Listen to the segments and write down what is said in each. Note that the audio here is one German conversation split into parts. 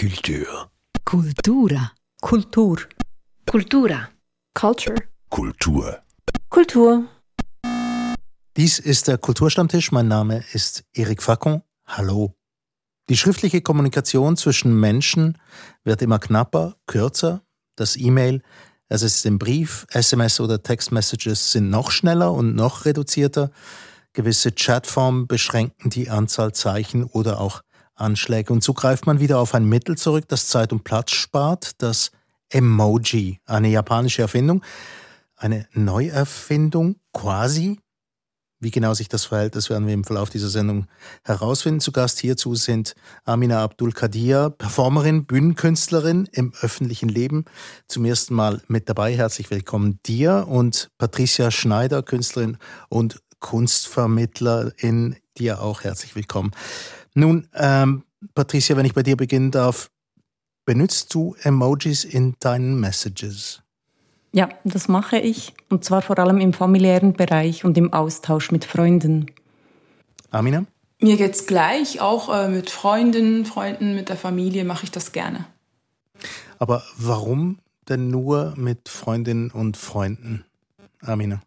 Kultur. Kultura. Kultur. Kultura. Culture. Kultur. Kultur. Dies ist der Kulturstammtisch. Mein Name ist Eric Facon. Hallo. Die schriftliche Kommunikation zwischen Menschen wird immer knapper, kürzer. Das E-Mail, es ist im Brief, SMS oder Textmessages sind noch schneller und noch reduzierter. Gewisse Chatformen beschränken die Anzahl Zeichen oder auch Anschläge. Und so greift man wieder auf ein Mittel zurück, das Zeit und Platz spart, das Emoji, eine japanische Erfindung, eine Neuerfindung quasi. Wie genau sich das verhält, das werden wir im Verlauf dieser Sendung herausfinden. Zu Gast hierzu sind Amina Abdul Kadir, Performerin, Bühnenkünstlerin im öffentlichen Leben. Zum ersten Mal mit dabei. Herzlich willkommen dir und Patricia Schneider, Künstlerin und Kunstvermittlerin, dir auch herzlich willkommen. Nun, ähm, Patricia, wenn ich bei dir beginnen darf, benutzt du Emojis in deinen Messages? Ja, das mache ich. Und zwar vor allem im familiären Bereich und im Austausch mit Freunden. Amina? Mir geht's gleich. Auch äh, mit Freundinnen, Freunden, mit der Familie mache ich das gerne. Aber warum denn nur mit Freundinnen und Freunden, Amina?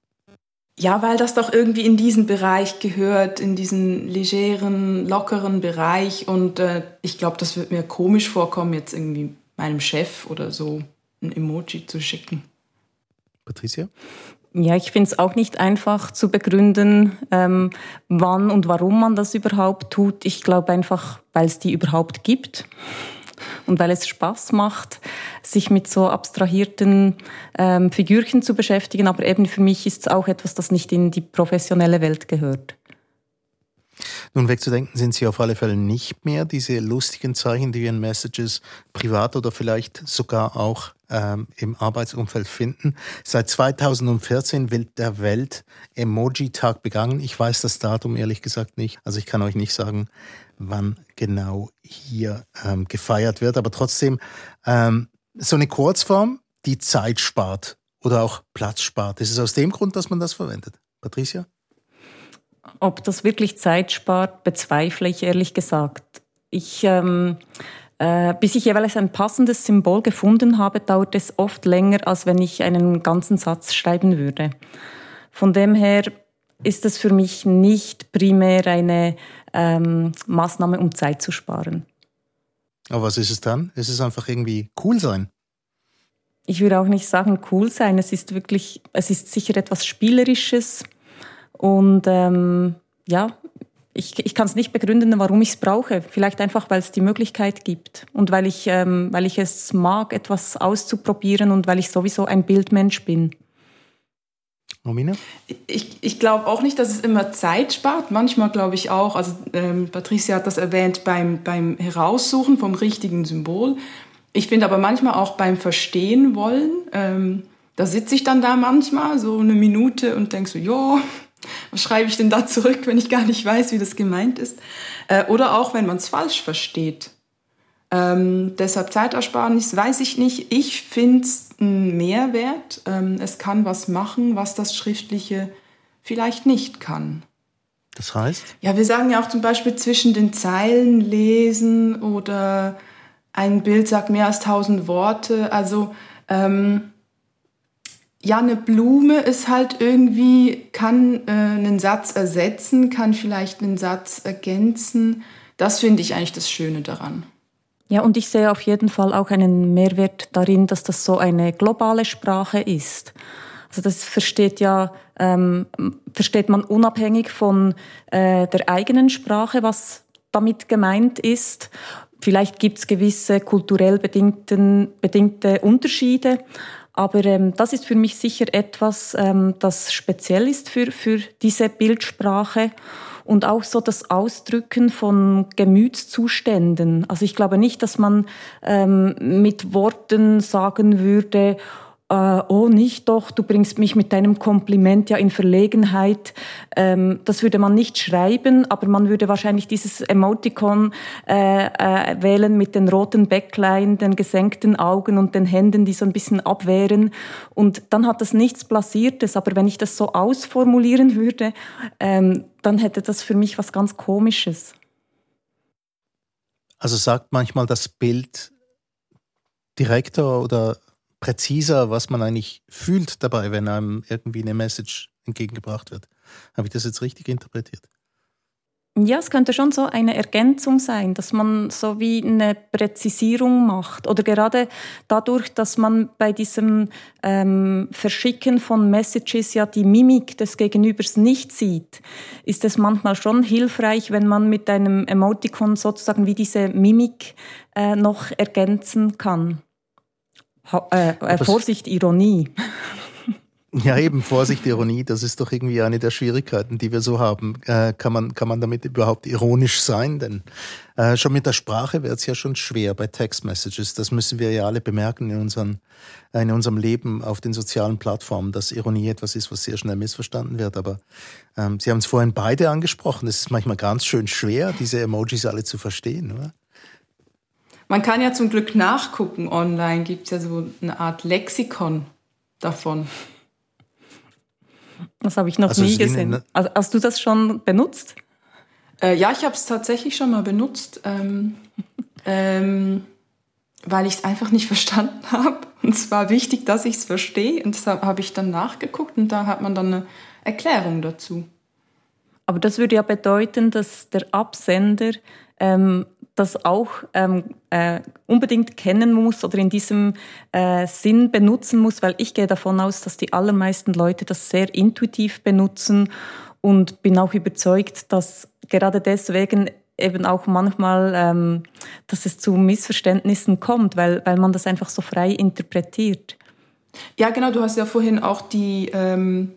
Ja, weil das doch irgendwie in diesen Bereich gehört, in diesen legeren, lockeren Bereich. Und äh, ich glaube, das wird mir komisch vorkommen, jetzt irgendwie meinem Chef oder so ein Emoji zu schicken. Patricia? Ja, ich finde es auch nicht einfach zu begründen, ähm, wann und warum man das überhaupt tut. Ich glaube einfach, weil es die überhaupt gibt und weil es Spaß macht, sich mit so abstrahierten ähm, Figürchen zu beschäftigen. Aber eben für mich ist es auch etwas, das nicht in die professionelle Welt gehört. Nun wegzudenken sind sie auf alle Fälle nicht mehr, diese lustigen Zeichen, die wir in Messages privat oder vielleicht sogar auch ähm, im Arbeitsumfeld finden. Seit 2014 wird der Welt Emoji-Tag begangen. Ich weiß das Datum ehrlich gesagt nicht. Also ich kann euch nicht sagen, wann genau hier ähm, gefeiert wird. Aber trotzdem ähm, so eine Kurzform, die Zeit spart oder auch Platz spart. Ist es aus dem Grund, dass man das verwendet? Patricia? Ob das wirklich Zeit spart, bezweifle ich ehrlich gesagt. Ich, ähm, äh, bis ich jeweils ein passendes Symbol gefunden habe, dauert es oft länger, als wenn ich einen ganzen Satz schreiben würde. Von dem her ist es für mich nicht primär eine ähm, Maßnahme, um Zeit zu sparen. Aber was ist es dann? Ist es einfach irgendwie cool sein? Ich würde auch nicht sagen cool sein. Es ist wirklich, es ist sicher etwas Spielerisches. Und ähm, ja, ich, ich kann es nicht begründen, warum ich es brauche. Vielleicht einfach, weil es die Möglichkeit gibt und weil ich, ähm, weil ich es mag, etwas auszuprobieren und weil ich sowieso ein Bildmensch bin. Romina? Ich, ich glaube auch nicht, dass es immer Zeit spart. Manchmal glaube ich auch, also ähm, Patricia hat das erwähnt, beim, beim Heraussuchen vom richtigen Symbol. Ich finde aber manchmal auch beim Verstehen wollen, ähm, da sitze ich dann da manchmal so eine Minute und denke so, ja, was schreibe ich denn da zurück, wenn ich gar nicht weiß, wie das gemeint ist? Äh, oder auch, wenn man es falsch versteht. Ähm, deshalb Zeitersparnis weiß ich nicht. Ich finde es einen Mehrwert. Ähm, es kann was machen, was das Schriftliche vielleicht nicht kann. Das heißt? Ja, wir sagen ja auch zum Beispiel zwischen den Zeilen lesen oder ein Bild sagt mehr als tausend Worte. Also ähm, ja, eine Blume ist halt irgendwie, kann äh, einen Satz ersetzen, kann vielleicht einen Satz ergänzen. Das finde ich eigentlich das Schöne daran. Ja, und ich sehe auf jeden Fall auch einen Mehrwert darin, dass das so eine globale Sprache ist. Also das versteht ja ähm, versteht man unabhängig von äh, der eigenen Sprache, was damit gemeint ist. Vielleicht gibt es gewisse kulturell bedingten, bedingte Unterschiede, aber ähm, das ist für mich sicher etwas, ähm, das speziell ist für, für diese Bildsprache und auch so das Ausdrücken von Gemütszuständen. Also ich glaube nicht, dass man ähm, mit Worten sagen würde, äh, oh nicht doch, du bringst mich mit deinem Kompliment ja in Verlegenheit. Ähm, das würde man nicht schreiben, aber man würde wahrscheinlich dieses Emoticon äh, äh, wählen mit den roten Backline, den gesenkten Augen und den Händen, die so ein bisschen abwehren. Und dann hat das nichts Blasiertes. Aber wenn ich das so ausformulieren würde, ähm, dann hätte das für mich was ganz Komisches. Also sagt manchmal das Bild direkter oder präziser, was man eigentlich fühlt dabei, wenn einem irgendwie eine Message entgegengebracht wird. Habe ich das jetzt richtig interpretiert? Ja, es könnte schon so eine Ergänzung sein, dass man so wie eine Präzisierung macht. Oder gerade dadurch, dass man bei diesem ähm, Verschicken von Messages ja die Mimik des Gegenübers nicht sieht, ist es manchmal schon hilfreich, wenn man mit einem Emoticon sozusagen wie diese Mimik äh, noch ergänzen kann. Äh, äh, Vorsicht, Ironie. Ja, eben, Vorsicht, Ironie, das ist doch irgendwie eine der Schwierigkeiten, die wir so haben. Äh, kann, man, kann man damit überhaupt ironisch sein? Denn äh, schon mit der Sprache wird es ja schon schwer bei Text-Messages. Das müssen wir ja alle bemerken in, unseren, in unserem Leben auf den sozialen Plattformen, dass Ironie etwas ist, was sehr schnell missverstanden wird. Aber ähm, Sie haben es vorhin beide angesprochen. Es ist manchmal ganz schön schwer, diese Emojis alle zu verstehen, oder? Man kann ja zum Glück nachgucken online, gibt es ja so eine Art Lexikon davon. Das habe ich noch also nie gesehen. Also, hast du das schon benutzt? Äh, ja, ich habe es tatsächlich schon mal benutzt, ähm, ähm, weil ich es einfach nicht verstanden habe. Und es war wichtig, dass ich es verstehe. Und deshalb habe ich dann nachgeguckt und da hat man dann eine Erklärung dazu. Aber das würde ja bedeuten, dass der Absender ähm, das auch ähm, äh, unbedingt kennen muss oder in diesem äh, Sinn benutzen muss, weil ich gehe davon aus, dass die allermeisten Leute das sehr intuitiv benutzen und bin auch überzeugt, dass gerade deswegen eben auch manchmal, ähm, dass es zu Missverständnissen kommt, weil, weil man das einfach so frei interpretiert. Ja, genau, du hast ja vorhin auch die ähm,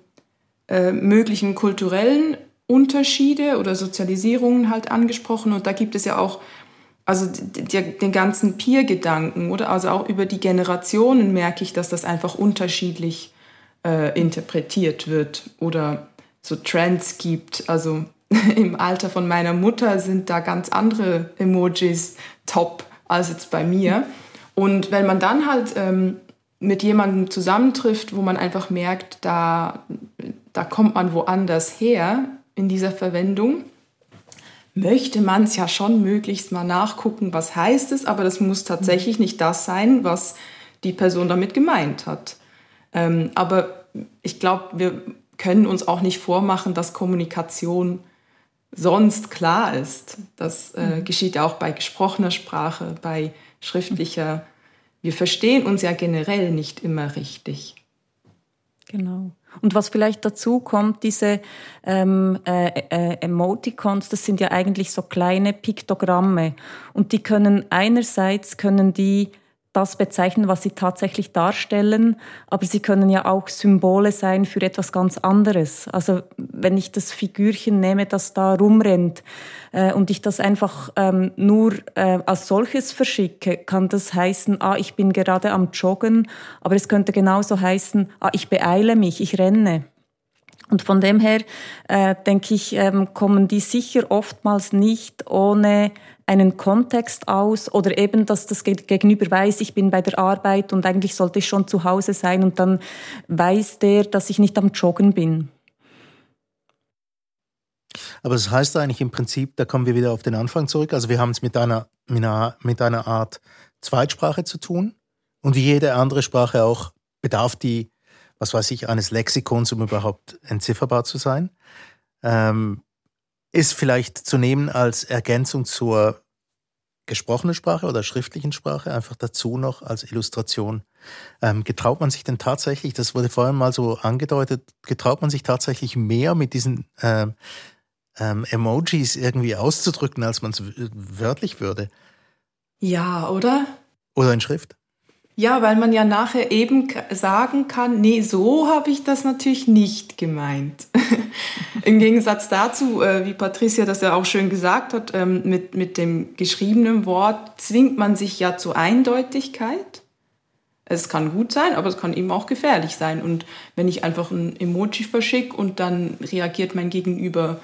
äh, möglichen kulturellen Unterschiede oder Sozialisierungen halt angesprochen und da gibt es ja auch also den ganzen Peer-Gedanken, oder? Also auch über die Generationen merke ich, dass das einfach unterschiedlich äh, interpretiert wird oder so Trends gibt. Also im Alter von meiner Mutter sind da ganz andere Emojis top als jetzt bei mir. Und wenn man dann halt ähm, mit jemandem zusammentrifft, wo man einfach merkt, da, da kommt man woanders her in dieser Verwendung, möchte man es ja schon möglichst mal nachgucken, was heißt es, aber das muss tatsächlich nicht das sein, was die Person damit gemeint hat. Ähm, aber ich glaube, wir können uns auch nicht vormachen, dass Kommunikation sonst klar ist. Das äh, mhm. geschieht auch bei gesprochener Sprache, bei schriftlicher. Wir verstehen uns ja generell nicht immer richtig. Genau. Und was vielleicht dazu kommt, diese ähm, äh, äh, Emoticons, das sind ja eigentlich so kleine Piktogramme. Und die können einerseits können die das bezeichnen, was sie tatsächlich darstellen, aber sie können ja auch Symbole sein für etwas ganz anderes. Also wenn ich das Figürchen nehme, das da rumrennt äh, und ich das einfach ähm, nur äh, als solches verschicke, kann das heißen, ah, ich bin gerade am Joggen, aber es könnte genauso heißen, ah, ich beeile mich, ich renne. Und von dem her äh, denke ich, ähm, kommen die sicher oftmals nicht ohne einen Kontext aus oder eben, dass das Gegenüber weiß, ich bin bei der Arbeit und eigentlich sollte ich schon zu Hause sein und dann weiß der, dass ich nicht am Joggen bin. Aber das heißt eigentlich im Prinzip, da kommen wir wieder auf den Anfang zurück. Also wir haben es mit einer, mit einer Art Zweitsprache zu tun und wie jede andere Sprache auch bedarf die, was weiß ich, eines Lexikons, um überhaupt entzifferbar zu sein. Ähm, ist vielleicht zu nehmen als Ergänzung zur gesprochenen Sprache oder schriftlichen Sprache, einfach dazu noch als Illustration. Ähm, getraut man sich denn tatsächlich, das wurde vorhin mal so angedeutet, getraut man sich tatsächlich mehr mit diesen ähm, ähm, Emojis irgendwie auszudrücken, als man es wörtlich würde? Ja, oder? Oder in Schrift? Ja, weil man ja nachher eben sagen kann, nee, so habe ich das natürlich nicht gemeint. Im Gegensatz dazu, äh, wie Patricia das ja auch schön gesagt hat, ähm, mit, mit dem geschriebenen Wort zwingt man sich ja zur Eindeutigkeit. Es kann gut sein, aber es kann eben auch gefährlich sein. Und wenn ich einfach ein Emoji verschicke und dann reagiert mein Gegenüber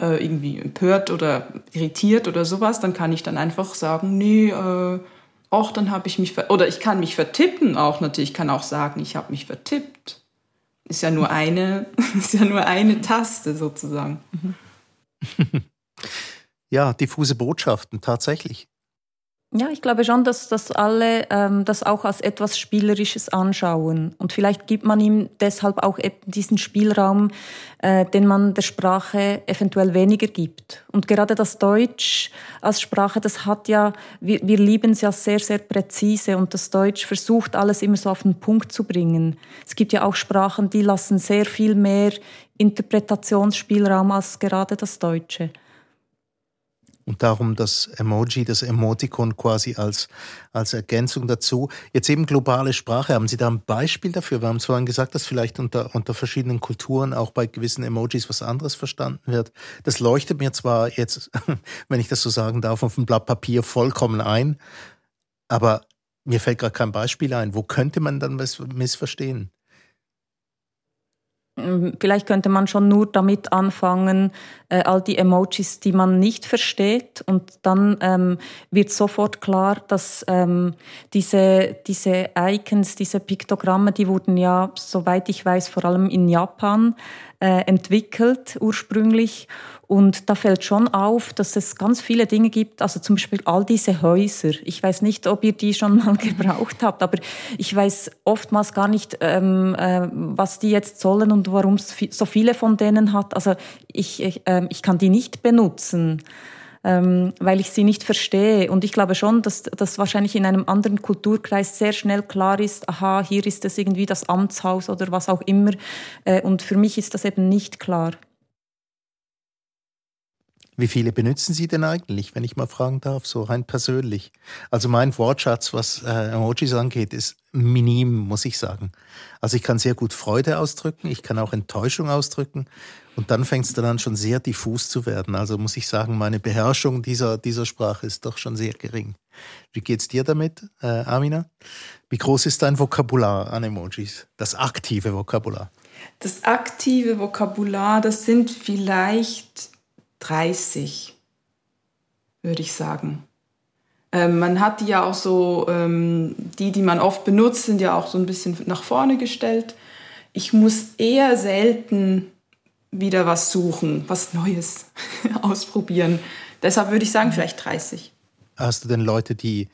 äh, irgendwie empört oder irritiert oder sowas, dann kann ich dann einfach sagen, nee, äh, Och, dann habe ich mich, oder ich kann mich vertippen auch natürlich, ich kann auch sagen, ich habe mich vertippt. Ist ja nur eine, ist ja nur eine Taste sozusagen. ja, diffuse Botschaften, tatsächlich. Ja, ich glaube schon, dass, dass alle ähm, das auch als etwas Spielerisches anschauen. Und vielleicht gibt man ihm deshalb auch eben diesen Spielraum, äh, den man der Sprache eventuell weniger gibt. Und gerade das Deutsch als Sprache, das hat ja, wir, wir lieben es ja sehr, sehr präzise und das Deutsch versucht alles immer so auf den Punkt zu bringen. Es gibt ja auch Sprachen, die lassen sehr viel mehr Interpretationsspielraum als gerade das Deutsche und darum das Emoji, das Emoticon quasi als, als Ergänzung dazu. Jetzt eben globale Sprache. Haben Sie da ein Beispiel dafür? Wir haben vorhin gesagt, dass vielleicht unter, unter verschiedenen Kulturen auch bei gewissen Emojis was anderes verstanden wird. Das leuchtet mir zwar jetzt, wenn ich das so sagen darf, auf dem Blatt Papier vollkommen ein, aber mir fällt gerade kein Beispiel ein. Wo könnte man dann was missverstehen? Ähm, vielleicht könnte man schon nur damit anfangen, äh, all die Emojis, die man nicht versteht. Und dann ähm, wird sofort klar, dass ähm, diese, diese Icons, diese Piktogramme, die wurden ja, soweit ich weiß, vor allem in Japan äh, entwickelt ursprünglich. Und da fällt schon auf, dass es ganz viele Dinge gibt, also zum Beispiel all diese Häuser. Ich weiß nicht, ob ihr die schon mal gebraucht habt, aber ich weiß oftmals gar nicht, ähm, äh, was die jetzt sollen und warum es so viele von denen hat. Also ich, ich, äh, ich kann die nicht benutzen. Ähm, weil ich sie nicht verstehe. Und ich glaube schon, dass das wahrscheinlich in einem anderen Kulturkreis sehr schnell klar ist, aha, hier ist es irgendwie das Amtshaus oder was auch immer. Äh, und für mich ist das eben nicht klar. Wie viele benutzen Sie denn eigentlich, wenn ich mal fragen darf, so rein persönlich? Also mein Wortschatz, was äh, Emojis angeht, ist minim, muss ich sagen. Also ich kann sehr gut Freude ausdrücken, ich kann auch Enttäuschung ausdrücken und dann fängt es dann an, schon sehr diffus zu werden. Also muss ich sagen, meine Beherrschung dieser, dieser Sprache ist doch schon sehr gering. Wie geht's dir damit, äh, Amina? Wie groß ist dein Vokabular an Emojis? Das aktive Vokabular? Das aktive Vokabular, das sind vielleicht 30, würde ich sagen. Ähm, man hat die ja auch so, ähm, die, die man oft benutzt, sind ja auch so ein bisschen nach vorne gestellt. Ich muss eher selten wieder was suchen, was Neues ausprobieren. Deshalb würde ich sagen, vielleicht 30. Hast du denn Leute, die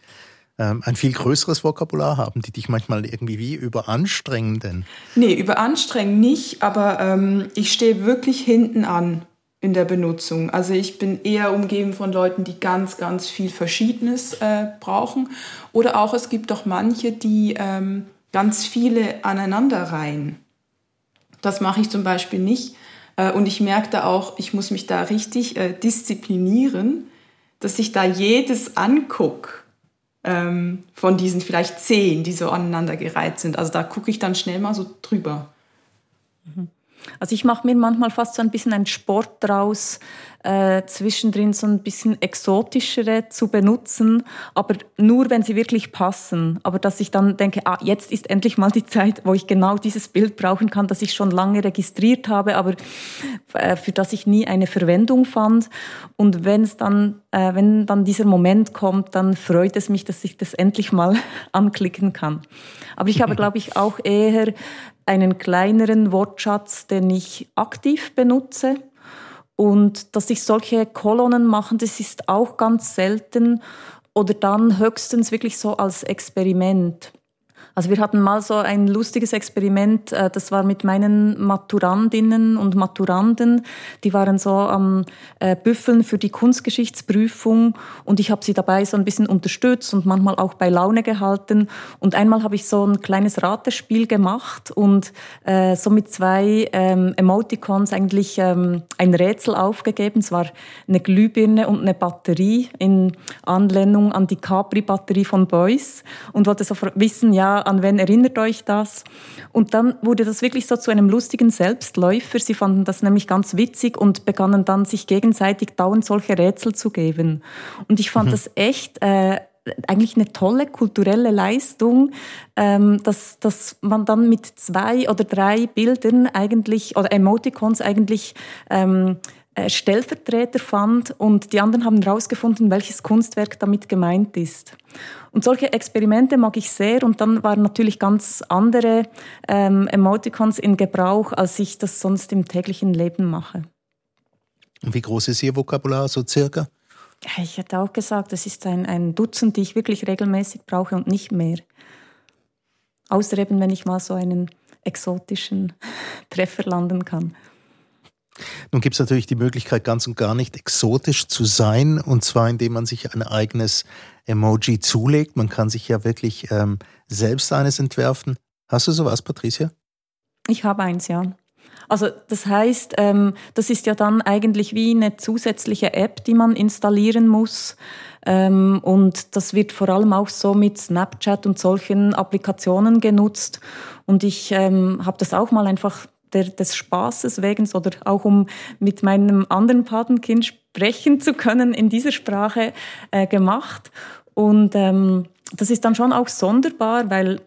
ähm, ein viel größeres Vokabular haben, die dich manchmal irgendwie wie überanstrengen denn? Nee, überanstrengen nicht, aber ähm, ich stehe wirklich hinten an in der Benutzung. Also ich bin eher umgeben von Leuten, die ganz, ganz viel Verschiedenes äh, brauchen. Oder auch es gibt doch manche, die ähm, ganz viele aneinanderreihen. Das mache ich zum Beispiel nicht. Äh, und ich merke da auch, ich muss mich da richtig äh, disziplinieren, dass ich da jedes angucke ähm, von diesen vielleicht zehn, die so aneinandergereiht sind. Also da gucke ich dann schnell mal so drüber. Mhm. Also ich mache mir manchmal fast so ein bisschen einen Sport draus, äh, zwischendrin so ein bisschen exotischere zu benutzen, aber nur, wenn sie wirklich passen. Aber dass ich dann denke, ah, jetzt ist endlich mal die Zeit, wo ich genau dieses Bild brauchen kann, das ich schon lange registriert habe, aber äh, für das ich nie eine Verwendung fand. Und wenn es dann, äh, wenn dann dieser Moment kommt, dann freut es mich, dass ich das endlich mal anklicken kann. Aber ich habe, glaube ich, auch eher einen kleineren Wortschatz, den ich aktiv benutze. Und dass ich solche Kolonnen mache, das ist auch ganz selten oder dann höchstens wirklich so als Experiment. Also wir hatten mal so ein lustiges Experiment, äh, das war mit meinen Maturandinnen und Maturanden. Die waren so am äh, Büffeln für die Kunstgeschichtsprüfung und ich habe sie dabei so ein bisschen unterstützt und manchmal auch bei Laune gehalten. Und einmal habe ich so ein kleines Ratespiel gemacht und äh, so mit zwei ähm, Emoticons eigentlich ähm, ein Rätsel aufgegeben. Es war eine Glühbirne und eine Batterie in Anlehnung an die Capri-Batterie von Beuys und wollte so wissen, ja, an wen erinnert euch das? Und dann wurde das wirklich so zu einem lustigen Selbstläufer. Sie fanden das nämlich ganz witzig und begannen dann sich gegenseitig dauernd solche Rätsel zu geben. Und ich fand mhm. das echt äh, eigentlich eine tolle kulturelle Leistung, ähm, dass, dass man dann mit zwei oder drei Bildern eigentlich oder Emoticons eigentlich ähm, äh, Stellvertreter fand und die anderen haben herausgefunden, welches Kunstwerk damit gemeint ist. Und solche Experimente mag ich sehr und dann waren natürlich ganz andere ähm, Emoticons in Gebrauch, als ich das sonst im täglichen Leben mache. Und wie groß ist Ihr Vokabular so circa? Ich hätte auch gesagt, das ist ein, ein Dutzend, die ich wirklich regelmäßig brauche und nicht mehr. Außer eben, wenn ich mal so einen exotischen Treffer landen kann. Nun gibt es natürlich die Möglichkeit, ganz und gar nicht exotisch zu sein, und zwar indem man sich ein eigenes Emoji zulegt. Man kann sich ja wirklich ähm, selbst eines entwerfen. Hast du sowas, Patricia? Ich habe eins, ja. Also das heißt, ähm, das ist ja dann eigentlich wie eine zusätzliche App, die man installieren muss. Ähm, und das wird vor allem auch so mit Snapchat und solchen Applikationen genutzt. Und ich ähm, habe das auch mal einfach der, des Spaßes wegen oder auch um mit meinem anderen Patenkind sprechen zu können in dieser Sprache äh, gemacht. Und ähm, das ist dann schon auch sonderbar, weil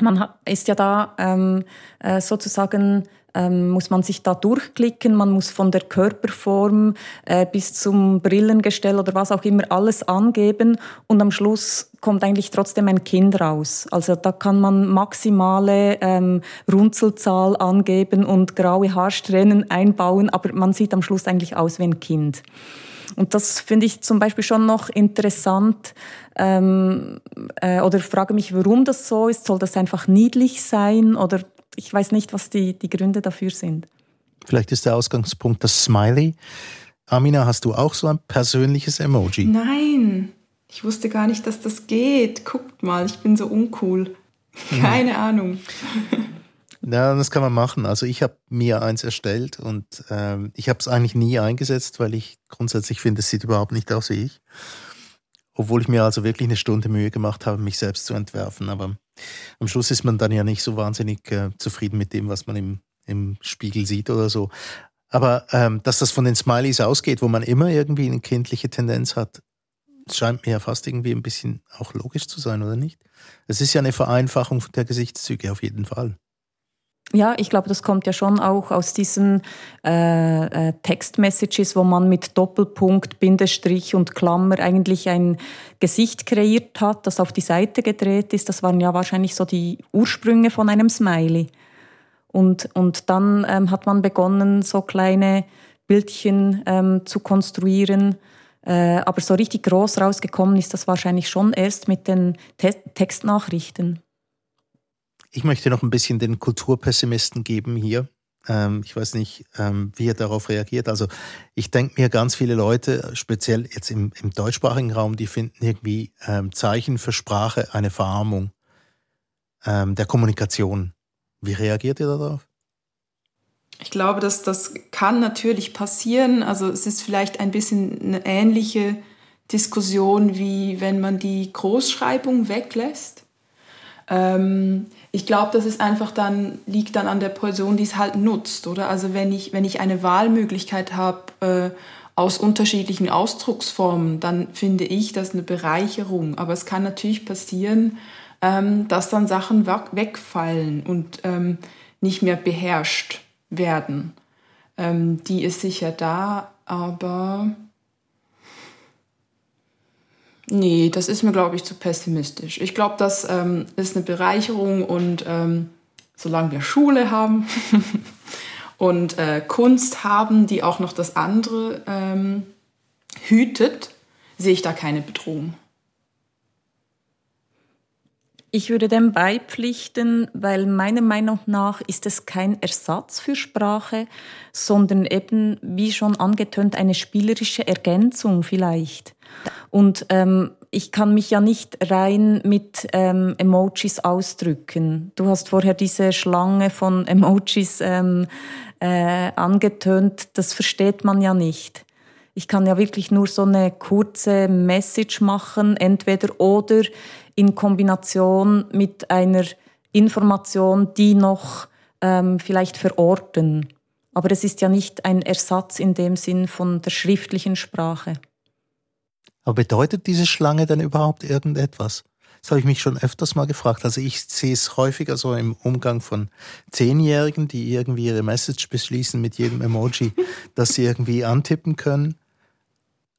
man ist ja da ähm, äh, sozusagen ähm, muss man sich da durchklicken, man muss von der Körperform äh, bis zum Brillengestell oder was auch immer alles angeben und am Schluss kommt eigentlich trotzdem ein Kind raus. Also da kann man maximale ähm, Runzelzahl angeben und graue Haarsträhnen einbauen, aber man sieht am Schluss eigentlich aus wie ein Kind. Und das finde ich zum Beispiel schon noch interessant ähm, äh, oder frage mich, warum das so ist. Soll das einfach niedlich sein oder ich weiß nicht, was die, die Gründe dafür sind. Vielleicht ist der Ausgangspunkt das Smiley. Amina, hast du auch so ein persönliches Emoji? Nein, ich wusste gar nicht, dass das geht. Guckt mal, ich bin so uncool. Keine hm. Ahnung. Ja, das kann man machen. Also ich habe mir eins erstellt und ähm, ich habe es eigentlich nie eingesetzt, weil ich grundsätzlich finde, es sieht überhaupt nicht aus wie ich. Obwohl ich mir also wirklich eine Stunde Mühe gemacht habe, mich selbst zu entwerfen. Aber am Schluss ist man dann ja nicht so wahnsinnig äh, zufrieden mit dem, was man im, im Spiegel sieht oder so. Aber ähm, dass das von den Smileys ausgeht, wo man immer irgendwie eine kindliche Tendenz hat, scheint mir ja fast irgendwie ein bisschen auch logisch zu sein, oder nicht? Es ist ja eine Vereinfachung der Gesichtszüge auf jeden Fall. Ja, ich glaube, das kommt ja schon auch aus diesen äh, äh, Textmessages, wo man mit Doppelpunkt, Bindestrich und Klammer eigentlich ein Gesicht kreiert hat, das auf die Seite gedreht ist. Das waren ja wahrscheinlich so die Ursprünge von einem Smiley. Und, und dann ähm, hat man begonnen, so kleine Bildchen ähm, zu konstruieren. Äh, aber so richtig groß rausgekommen ist das wahrscheinlich schon erst mit den Te Textnachrichten. Ich möchte noch ein bisschen den Kulturpessimisten geben hier. Ähm, ich weiß nicht, ähm, wie er darauf reagiert. Also ich denke mir, ganz viele Leute, speziell jetzt im, im deutschsprachigen Raum, die finden irgendwie ähm, Zeichen für Sprache eine Verarmung ähm, der Kommunikation. Wie reagiert ihr darauf? Ich glaube, dass das kann natürlich passieren. Also es ist vielleicht ein bisschen eine ähnliche Diskussion, wie wenn man die Großschreibung weglässt. Ähm, ich glaube, das ist einfach dann, liegt dann an der Person, die es halt nutzt, oder? Also wenn ich, wenn ich eine Wahlmöglichkeit habe äh, aus unterschiedlichen Ausdrucksformen, dann finde ich das eine Bereicherung. Aber es kann natürlich passieren, ähm, dass dann Sachen wegfallen und ähm, nicht mehr beherrscht werden. Ähm, die ist sicher da, aber Nee, das ist mir, glaube ich, zu pessimistisch. Ich glaube, das ähm, ist eine Bereicherung und ähm, solange wir Schule haben und äh, Kunst haben, die auch noch das andere ähm, hütet, sehe ich da keine Bedrohung. Ich würde dem beipflichten, weil meiner Meinung nach ist es kein Ersatz für Sprache, sondern eben, wie schon angetönt, eine spielerische Ergänzung vielleicht. Und ähm, ich kann mich ja nicht rein mit ähm, Emojis ausdrücken. Du hast vorher diese Schlange von Emojis ähm, äh, angetönt. Das versteht man ja nicht. Ich kann ja wirklich nur so eine kurze Message machen, entweder oder in Kombination mit einer Information, die noch ähm, vielleicht verorten. Aber es ist ja nicht ein Ersatz in dem Sinn von der schriftlichen Sprache. Aber bedeutet diese Schlange denn überhaupt irgendetwas? Das habe ich mich schon öfters mal gefragt. Also ich sehe es häufiger so im Umgang von Zehnjährigen, die irgendwie ihre Message beschließen mit jedem Emoji, dass sie irgendwie antippen können.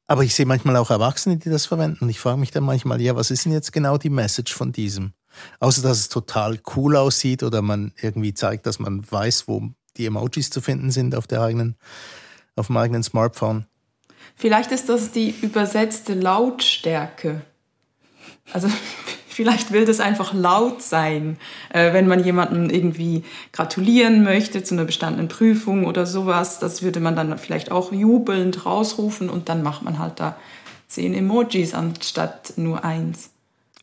Aber ich sehe manchmal auch Erwachsene, die das verwenden. Und ich frage mich dann manchmal, ja, was ist denn jetzt genau die Message von diesem? Außer dass es total cool aussieht oder man irgendwie zeigt, dass man weiß, wo die Emojis zu finden sind auf der eigenen, auf dem eigenen Smartphone. Vielleicht ist das die übersetzte Lautstärke. Also vielleicht will das einfach laut sein, äh, wenn man jemandem irgendwie gratulieren möchte zu einer bestandenen Prüfung oder sowas. Das würde man dann vielleicht auch jubelnd rausrufen und dann macht man halt da zehn Emojis anstatt nur eins.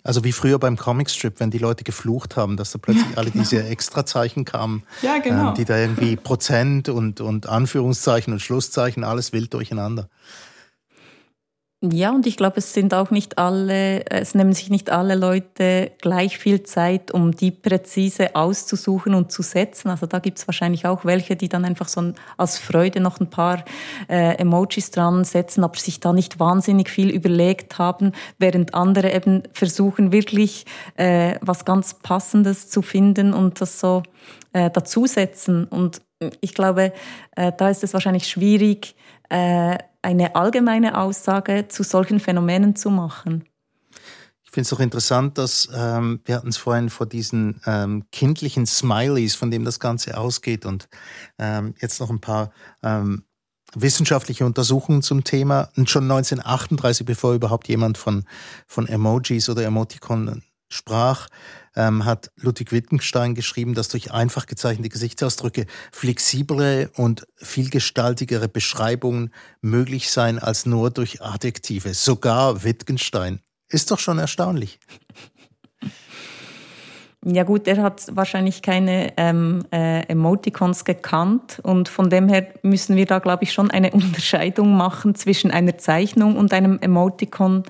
Also wie früher beim Comicstrip, wenn die Leute geflucht haben, dass da plötzlich ja, alle genau. diese Extrazeichen kamen, ja, genau. ähm, die da irgendwie Prozent und, und Anführungszeichen und Schlusszeichen, alles wild durcheinander. Ja, und ich glaube, es sind auch nicht alle, es nehmen sich nicht alle Leute gleich viel Zeit, um die präzise auszusuchen und zu setzen. Also da gibt es wahrscheinlich auch welche, die dann einfach so als Freude noch ein paar äh, Emojis dran setzen, aber sich da nicht wahnsinnig viel überlegt haben, während andere eben versuchen, wirklich äh, was ganz Passendes zu finden und das so äh, dazusetzen. Und ich glaube, äh, da ist es wahrscheinlich schwierig, äh, eine allgemeine Aussage zu solchen Phänomenen zu machen. Ich finde es auch interessant, dass ähm, wir hatten es vorhin vor diesen ähm, kindlichen Smileys, von dem das Ganze ausgeht und ähm, jetzt noch ein paar ähm, wissenschaftliche Untersuchungen zum Thema. Und schon 1938, bevor überhaupt jemand von, von Emojis oder Emoticon sprach, ähm, hat Ludwig Wittgenstein geschrieben, dass durch einfach gezeichnete Gesichtsausdrücke flexiblere und vielgestaltigere Beschreibungen möglich seien als nur durch Adjektive. Sogar Wittgenstein. Ist doch schon erstaunlich. Ja gut, er hat wahrscheinlich keine ähm, äh, Emoticons gekannt und von dem her müssen wir da, glaube ich, schon eine Unterscheidung machen zwischen einer Zeichnung und einem Emoticon.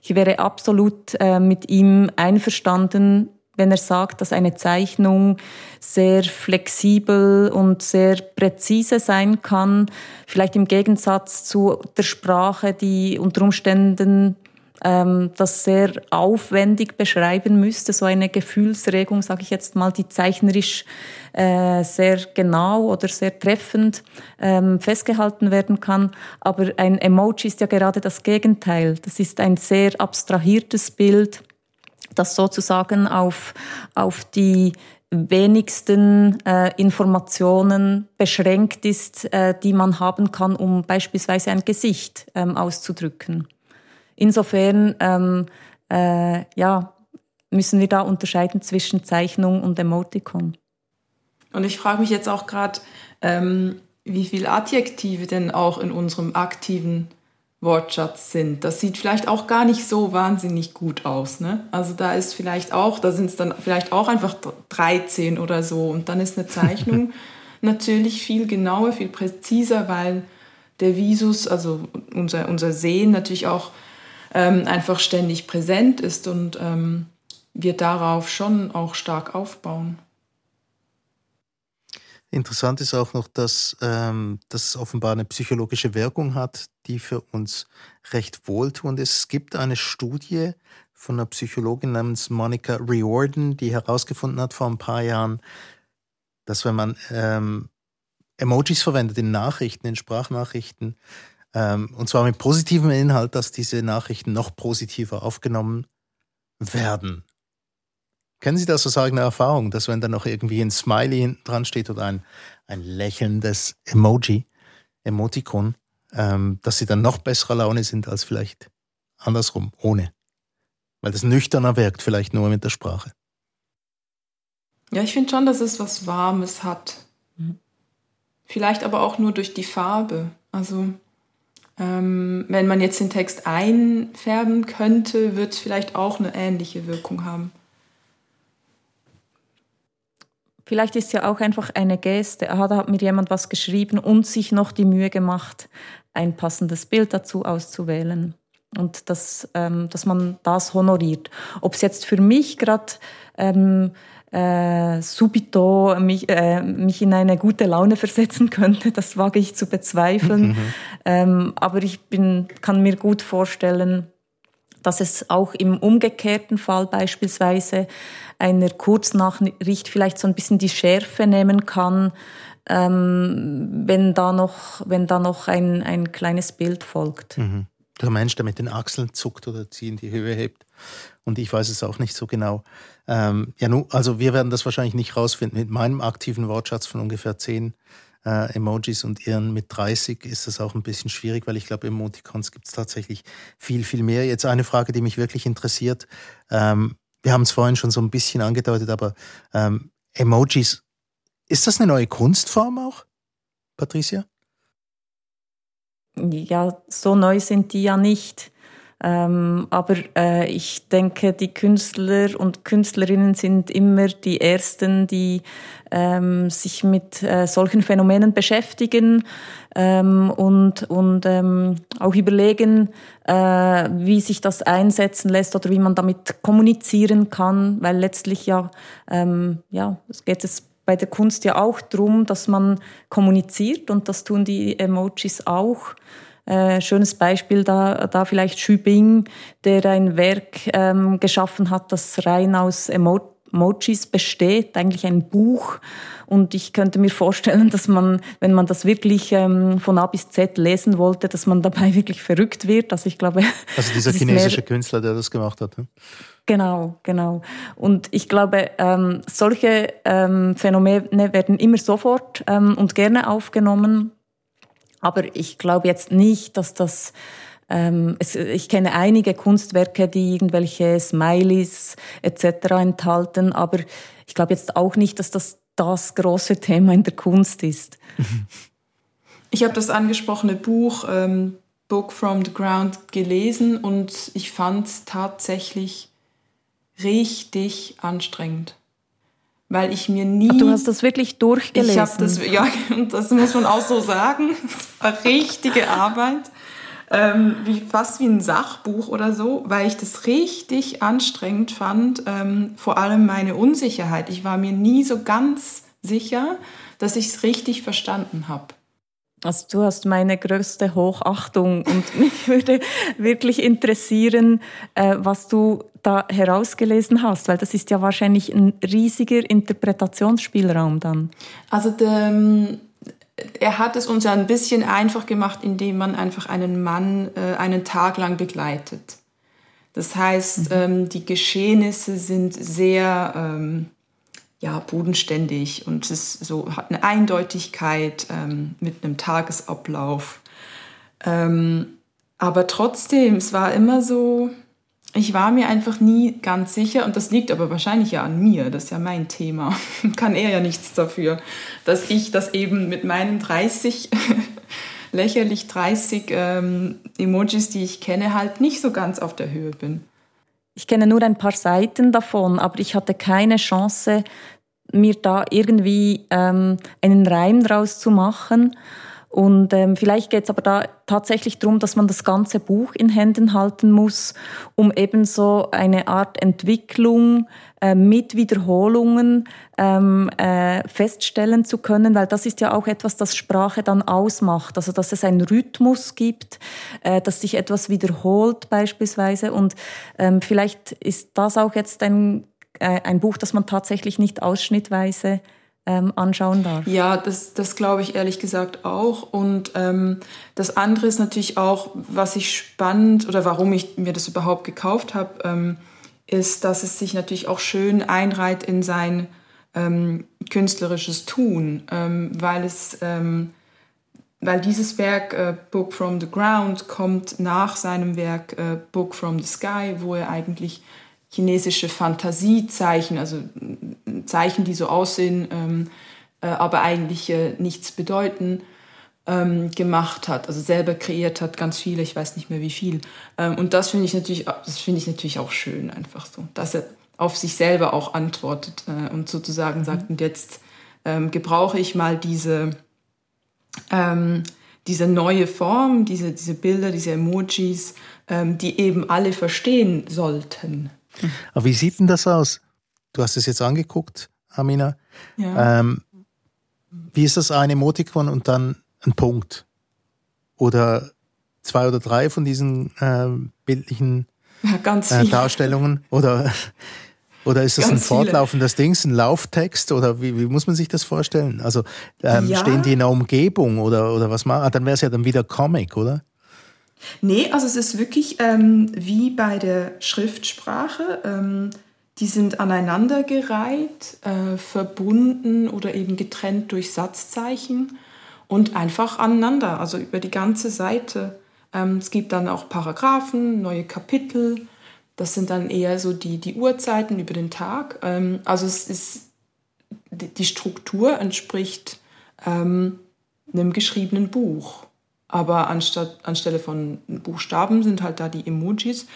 Ich wäre absolut äh, mit ihm einverstanden, wenn er sagt, dass eine Zeichnung sehr flexibel und sehr präzise sein kann, vielleicht im Gegensatz zu der Sprache, die unter Umständen ähm, das sehr aufwendig beschreiben müsste, so eine Gefühlsregung, sage ich jetzt mal, die zeichnerisch äh, sehr genau oder sehr treffend ähm, festgehalten werden kann. Aber ein Emoji ist ja gerade das Gegenteil. Das ist ein sehr abstrahiertes Bild das sozusagen auf, auf die wenigsten äh, Informationen beschränkt ist, äh, die man haben kann, um beispielsweise ein Gesicht ähm, auszudrücken. Insofern ähm, äh, ja, müssen wir da unterscheiden zwischen Zeichnung und Emoticon. Und ich frage mich jetzt auch gerade, ähm, wie viele Adjektive denn auch in unserem aktiven Wortschatz sind. Das sieht vielleicht auch gar nicht so wahnsinnig gut aus. Ne? Also da ist vielleicht auch, da sind es dann vielleicht auch einfach 13 oder so. Und dann ist eine Zeichnung natürlich viel genauer, viel präziser, weil der Visus, also unser, unser Sehen natürlich auch ähm, einfach ständig präsent ist und ähm, wir darauf schon auch stark aufbauen. Interessant ist auch noch, dass ähm, das offenbar eine psychologische Wirkung hat, die für uns recht wohltuend ist. Es gibt eine Studie von einer Psychologin namens Monica Riordan, die herausgefunden hat vor ein paar Jahren, dass wenn man ähm, Emojis verwendet in Nachrichten, in Sprachnachrichten, und zwar mit positivem Inhalt, dass diese Nachrichten noch positiver aufgenommen werden. Kennen Sie das aus eigener Erfahrung, dass wenn da noch irgendwie ein Smiley dran steht oder ein, ein lächelndes Emoji, Emoticon, ähm, dass Sie dann noch besserer Laune sind als vielleicht andersrum, ohne? Weil das nüchterner wirkt, vielleicht nur mit der Sprache. Ja, ich finde schon, dass es was Warmes hat. Mhm. Vielleicht aber auch nur durch die Farbe. Also ähm, wenn man jetzt den Text einfärben könnte, wird es vielleicht auch eine ähnliche Wirkung haben. Vielleicht ist ja auch einfach eine Geste. Ah, da hat mir jemand was geschrieben und sich noch die Mühe gemacht, ein passendes Bild dazu auszuwählen. Und dass, ähm, dass man das honoriert. Ob es jetzt für mich gerade ähm, äh, subito mich, äh, mich in eine gute Laune versetzen könnte, das wage ich zu bezweifeln. Mhm. Ähm, aber ich bin, kann mir gut vorstellen, dass es auch im umgekehrten Fall beispielsweise einer Kurznachricht vielleicht so ein bisschen die Schärfe nehmen kann, ähm, wenn da noch, wenn da noch ein, ein kleines Bild folgt. Mhm. Der Mensch, der mit den Achseln zuckt oder sie in die Höhe hebt. Und ich weiß es auch nicht so genau. Ähm, ja, nu, also wir werden das wahrscheinlich nicht rausfinden. Mit meinem aktiven Wortschatz von ungefähr zehn äh, Emojis und ihren mit 30 ist das auch ein bisschen schwierig, weil ich glaube, Emoticons gibt es tatsächlich viel, viel mehr. Jetzt eine Frage, die mich wirklich interessiert. Ähm, wir haben es vorhin schon so ein bisschen angedeutet, aber ähm, Emojis, ist das eine neue Kunstform auch, Patricia? Ja, so neu sind die ja nicht. Ähm, aber äh, ich denke, die Künstler und Künstlerinnen sind immer die Ersten, die ähm, sich mit äh, solchen Phänomenen beschäftigen ähm, und, und ähm, auch überlegen, äh, wie sich das einsetzen lässt oder wie man damit kommunizieren kann, weil letztlich ja, ähm, ja, es geht es bei der Kunst ja auch darum, dass man kommuniziert und das tun die Emojis auch. Äh, schönes Beispiel da, da vielleicht Xu Bing, der ein Werk ähm, geschaffen hat, das rein aus Emojis besteht, eigentlich ein Buch. Und ich könnte mir vorstellen, dass man, wenn man das wirklich ähm, von A bis Z lesen wollte, dass man dabei wirklich verrückt wird. Also ich glaube. Also dieser chinesische Künstler, der das gemacht hat. Ne? Genau, genau. Und ich glaube, ähm, solche ähm, Phänomene werden immer sofort ähm, und gerne aufgenommen. Aber ich glaube jetzt nicht, dass das ähm, es, ich kenne einige Kunstwerke, die irgendwelche Smileys etc. enthalten, aber ich glaube jetzt auch nicht, dass das das große Thema in der Kunst ist. Ich habe das angesprochene Buch ähm, Book from the Ground gelesen und ich fand es tatsächlich richtig anstrengend weil ich mir nie. Ach, du hast das wirklich durchgelesen. Ich habe das, ja, das muss man auch so sagen. Das richtige Arbeit. Ähm, wie, fast wie ein Sachbuch oder so, weil ich das richtig anstrengend fand, ähm, vor allem meine Unsicherheit. Ich war mir nie so ganz sicher, dass ich es richtig verstanden habe. Also du hast meine größte Hochachtung und mich würde wirklich interessieren, äh, was du da herausgelesen hast, weil das ist ja wahrscheinlich ein riesiger Interpretationsspielraum dann. Also der, ähm, er hat es uns ja ein bisschen einfach gemacht, indem man einfach einen Mann äh, einen Tag lang begleitet. Das heißt, mhm. ähm, die Geschehnisse sind sehr ähm, ja, bodenständig und es so, hat eine Eindeutigkeit ähm, mit einem Tagesablauf. Ähm, aber trotzdem, es war immer so, ich war mir einfach nie ganz sicher und das liegt aber wahrscheinlich ja an mir, das ist ja mein Thema. Kann er ja nichts dafür, dass ich das eben mit meinen 30, lächerlich 30 ähm, Emojis, die ich kenne, halt nicht so ganz auf der Höhe bin. Ich kenne nur ein paar Seiten davon, aber ich hatte keine Chance, mir da irgendwie ähm, einen Reim draus zu machen. Und ähm, vielleicht geht es aber da tatsächlich darum, dass man das ganze Buch in Händen halten muss, um eben so eine Art Entwicklung äh, mit Wiederholungen ähm, äh, feststellen zu können, weil das ist ja auch etwas, das Sprache dann ausmacht. Also dass es einen Rhythmus gibt, äh, dass sich etwas wiederholt beispielsweise. Und ähm, vielleicht ist das auch jetzt ein ein Buch, das man tatsächlich nicht ausschnittweise ähm, anschauen darf. Ja, das, das glaube ich ehrlich gesagt auch. Und ähm, das andere ist natürlich auch, was ich spannend oder warum ich mir das überhaupt gekauft habe, ähm, ist, dass es sich natürlich auch schön einreiht in sein ähm, künstlerisches Tun, ähm, weil es ähm, weil dieses Werk äh, Book from the Ground kommt nach seinem Werk äh, Book from the Sky, wo er eigentlich chinesische Fantasiezeichen, also Zeichen, die so aussehen, ähm, äh, aber eigentlich äh, nichts bedeuten, ähm, gemacht hat, also selber kreiert hat, ganz viele, ich weiß nicht mehr wie viel. Ähm, und das finde ich natürlich, das finde ich natürlich auch schön, einfach so, dass er auf sich selber auch antwortet äh, und sozusagen mhm. sagt, und jetzt ähm, gebrauche ich mal diese, ähm, diese neue Form, diese, diese Bilder, diese Emojis, ähm, die eben alle verstehen sollten. Aber wie sieht denn das aus? Du hast es jetzt angeguckt, Amina. Ja. Ähm, wie ist das ein Emotikon und dann ein Punkt? Oder zwei oder drei von diesen äh, bildlichen ja, äh, Darstellungen? Oder, oder ist das ganz ein fortlaufendes Ding, ein Lauftext? Oder wie, wie muss man sich das vorstellen? Also ähm, ja. stehen die in der Umgebung oder, oder was machen? Ah, dann wäre es ja dann wieder Comic, oder? Nee, also es ist wirklich ähm, wie bei der Schriftsprache. Ähm, die sind aneinandergereiht, äh, verbunden oder eben getrennt durch Satzzeichen. und einfach aneinander, also über die ganze Seite. Ähm, es gibt dann auch Paragraphen, neue Kapitel. Das sind dann eher so die, die Uhrzeiten über den Tag. Ähm, also es ist, die, die Struktur entspricht ähm, einem geschriebenen Buch. Aber anstatt, anstelle von Buchstaben sind halt da die Emojis.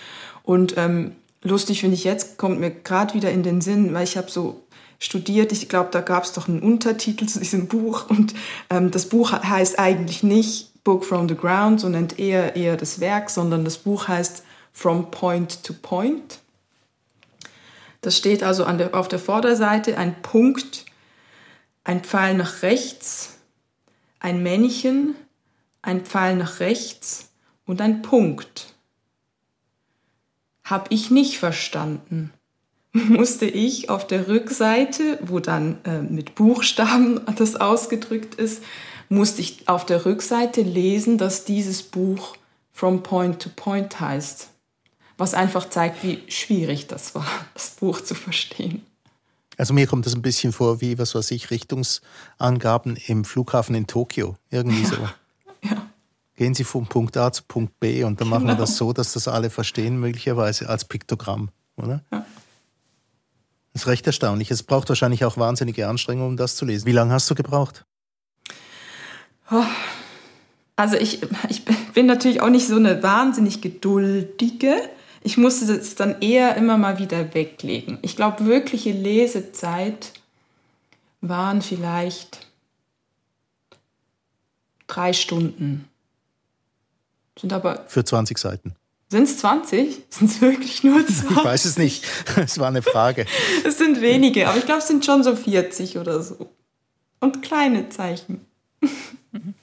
Und ähm, lustig finde ich jetzt, kommt mir gerade wieder in den Sinn, weil ich habe so studiert. Ich glaube, da gab es doch einen Untertitel zu diesem Buch. Und ähm, das Buch heißt eigentlich nicht Book from the Ground, so nennt eher, eher das Werk, sondern das Buch heißt From Point to Point. Das steht also der, auf der Vorderseite ein Punkt, ein Pfeil nach rechts, ein Männchen, ein Pfeil nach rechts und ein Punkt. Hab ich nicht verstanden. Musste ich auf der Rückseite, wo dann äh, mit Buchstaben das ausgedrückt ist, musste ich auf der Rückseite lesen, dass dieses Buch From Point to Point heißt. Was einfach zeigt, wie schwierig das war, das Buch zu verstehen. Also mir kommt das ein bisschen vor wie, was weiß ich, Richtungsangaben im Flughafen in Tokio. Irgendwie ja. so. Gehen Sie von Punkt A zu Punkt B und dann machen genau. wir das so, dass das alle verstehen, möglicherweise als Piktogramm, oder? Ja. Das ist recht erstaunlich. Es braucht wahrscheinlich auch wahnsinnige Anstrengungen, um das zu lesen. Wie lange hast du gebraucht? Oh. Also ich, ich bin natürlich auch nicht so eine wahnsinnig geduldige ich musste es dann eher immer mal wieder weglegen. Ich glaube, wirkliche Lesezeit waren vielleicht drei Stunden. Sind aber. Für 20 Seiten. Sind es 20? Sind es wirklich nur 20? Ich weiß es nicht. Es war eine Frage. es sind wenige, aber ich glaube, es sind schon so 40 oder so. Und kleine Zeichen.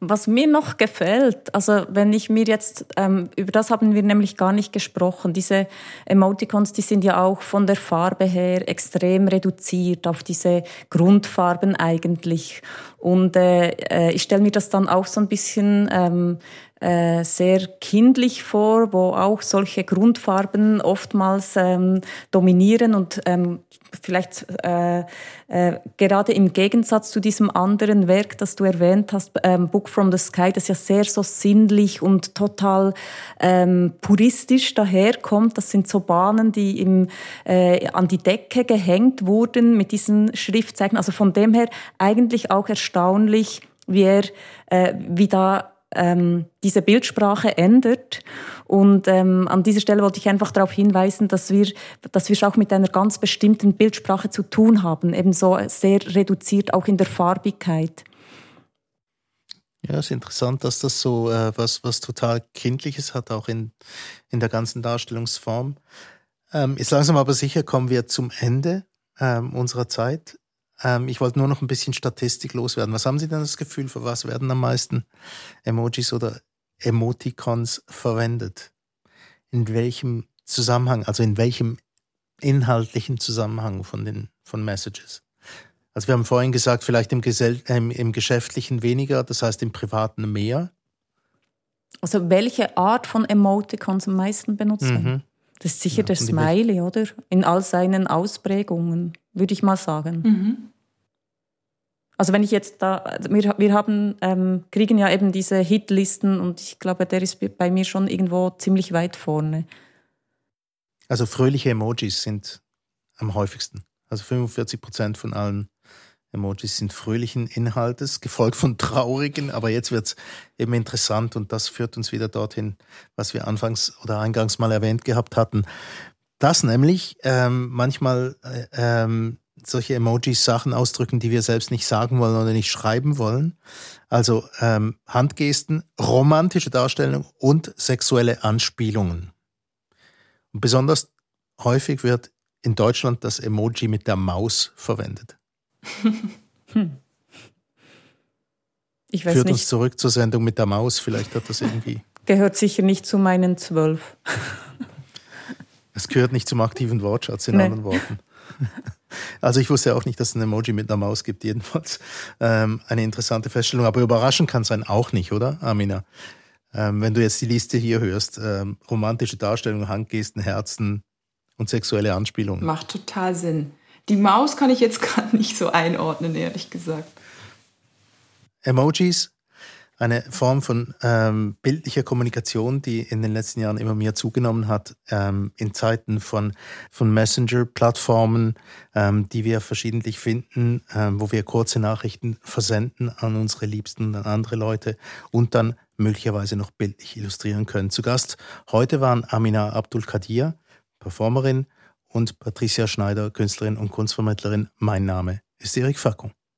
Was mir noch gefällt, also wenn ich mir jetzt, ähm, über das haben wir nämlich gar nicht gesprochen, diese Emoticons, die sind ja auch von der Farbe her extrem reduziert auf diese Grundfarben eigentlich. Und äh, äh ich stelle mir das dann auch so ein bisschen ähm, äh, sehr kindlich vor, wo auch solche Grundfarben oftmals ähm, dominieren und ähm, vielleicht äh, äh, gerade im Gegensatz zu diesem anderen Werk, das du erwähnt hast, ähm, Book from the Sky, das ja sehr so sinnlich und total ähm, puristisch daherkommt. Das sind so Bahnen, die im, äh, an die Decke gehängt wurden mit diesen Schriftzeichen. Also von dem her eigentlich auch erstaunlich, wie er, äh, wie da ähm, diese Bildsprache ändert. Und ähm, an dieser Stelle wollte ich einfach darauf hinweisen, dass wir, dass wir es auch mit einer ganz bestimmten Bildsprache zu tun haben, ebenso sehr reduziert auch in der Farbigkeit. Ja, es ist interessant, dass das so äh, was, was total Kindliches hat, auch in, in der ganzen Darstellungsform. Ähm, ist langsam aber sicher kommen wir zum Ende ähm, unserer Zeit. Ähm, ich wollte nur noch ein bisschen Statistik loswerden. Was haben Sie denn das Gefühl, für was werden am meisten Emojis oder Emoticons verwendet? In welchem Zusammenhang, also in welchem inhaltlichen Zusammenhang von den von Messages? Also wir haben vorhin gesagt, vielleicht im, Gesell äh, im Geschäftlichen weniger, das heißt im Privaten mehr. Also welche Art von Emoticons am meisten benutzen? Mhm. Das ist sicher ja, der Smiley, oder? In all seinen Ausprägungen, würde ich mal sagen. Mhm. Also wenn ich jetzt da, wir, wir haben, ähm, kriegen ja eben diese Hitlisten und ich glaube, der ist bei mir schon irgendwo ziemlich weit vorne. Also fröhliche Emojis sind am häufigsten. Also 45 Prozent von allen Emojis sind fröhlichen Inhaltes, gefolgt von traurigen, aber jetzt wird es eben interessant und das führt uns wieder dorthin, was wir anfangs oder eingangs mal erwähnt gehabt hatten. Dass nämlich ähm, manchmal äh, ähm, solche Emojis Sachen ausdrücken, die wir selbst nicht sagen wollen oder nicht schreiben wollen. Also ähm, Handgesten, romantische Darstellung und sexuelle Anspielungen. Und besonders häufig wird in Deutschland das Emoji mit der Maus verwendet. Hm. Ich weiß Führt nicht. uns zurück zur Sendung mit der Maus. Vielleicht hat das irgendwie. Gehört sicher nicht zu meinen zwölf. Es gehört nicht zum aktiven Wortschatz, in nee. anderen Worten. Also ich wusste auch nicht, dass es ein Emoji mit einer Maus gibt, jedenfalls. Ähm, eine interessante Feststellung. Aber überraschend kann es sein auch nicht, oder, Amina? Ähm, wenn du jetzt die Liste hier hörst, ähm, romantische Darstellungen, Handgesten, Herzen und sexuelle Anspielungen. Macht total Sinn. Die Maus kann ich jetzt gerade nicht so einordnen, ehrlich gesagt. Emojis, eine Form von ähm, bildlicher Kommunikation, die in den letzten Jahren immer mehr zugenommen hat, ähm, in Zeiten von, von Messenger-Plattformen, ähm, die wir verschiedentlich finden, ähm, wo wir kurze Nachrichten versenden an unsere Liebsten und an andere Leute und dann möglicherweise noch bildlich illustrieren können. Zu Gast heute waren Amina Abdul Kadir, Performerin, und Patricia Schneider, Künstlerin und Kunstvermittlerin. Mein Name ist Erik Fackung.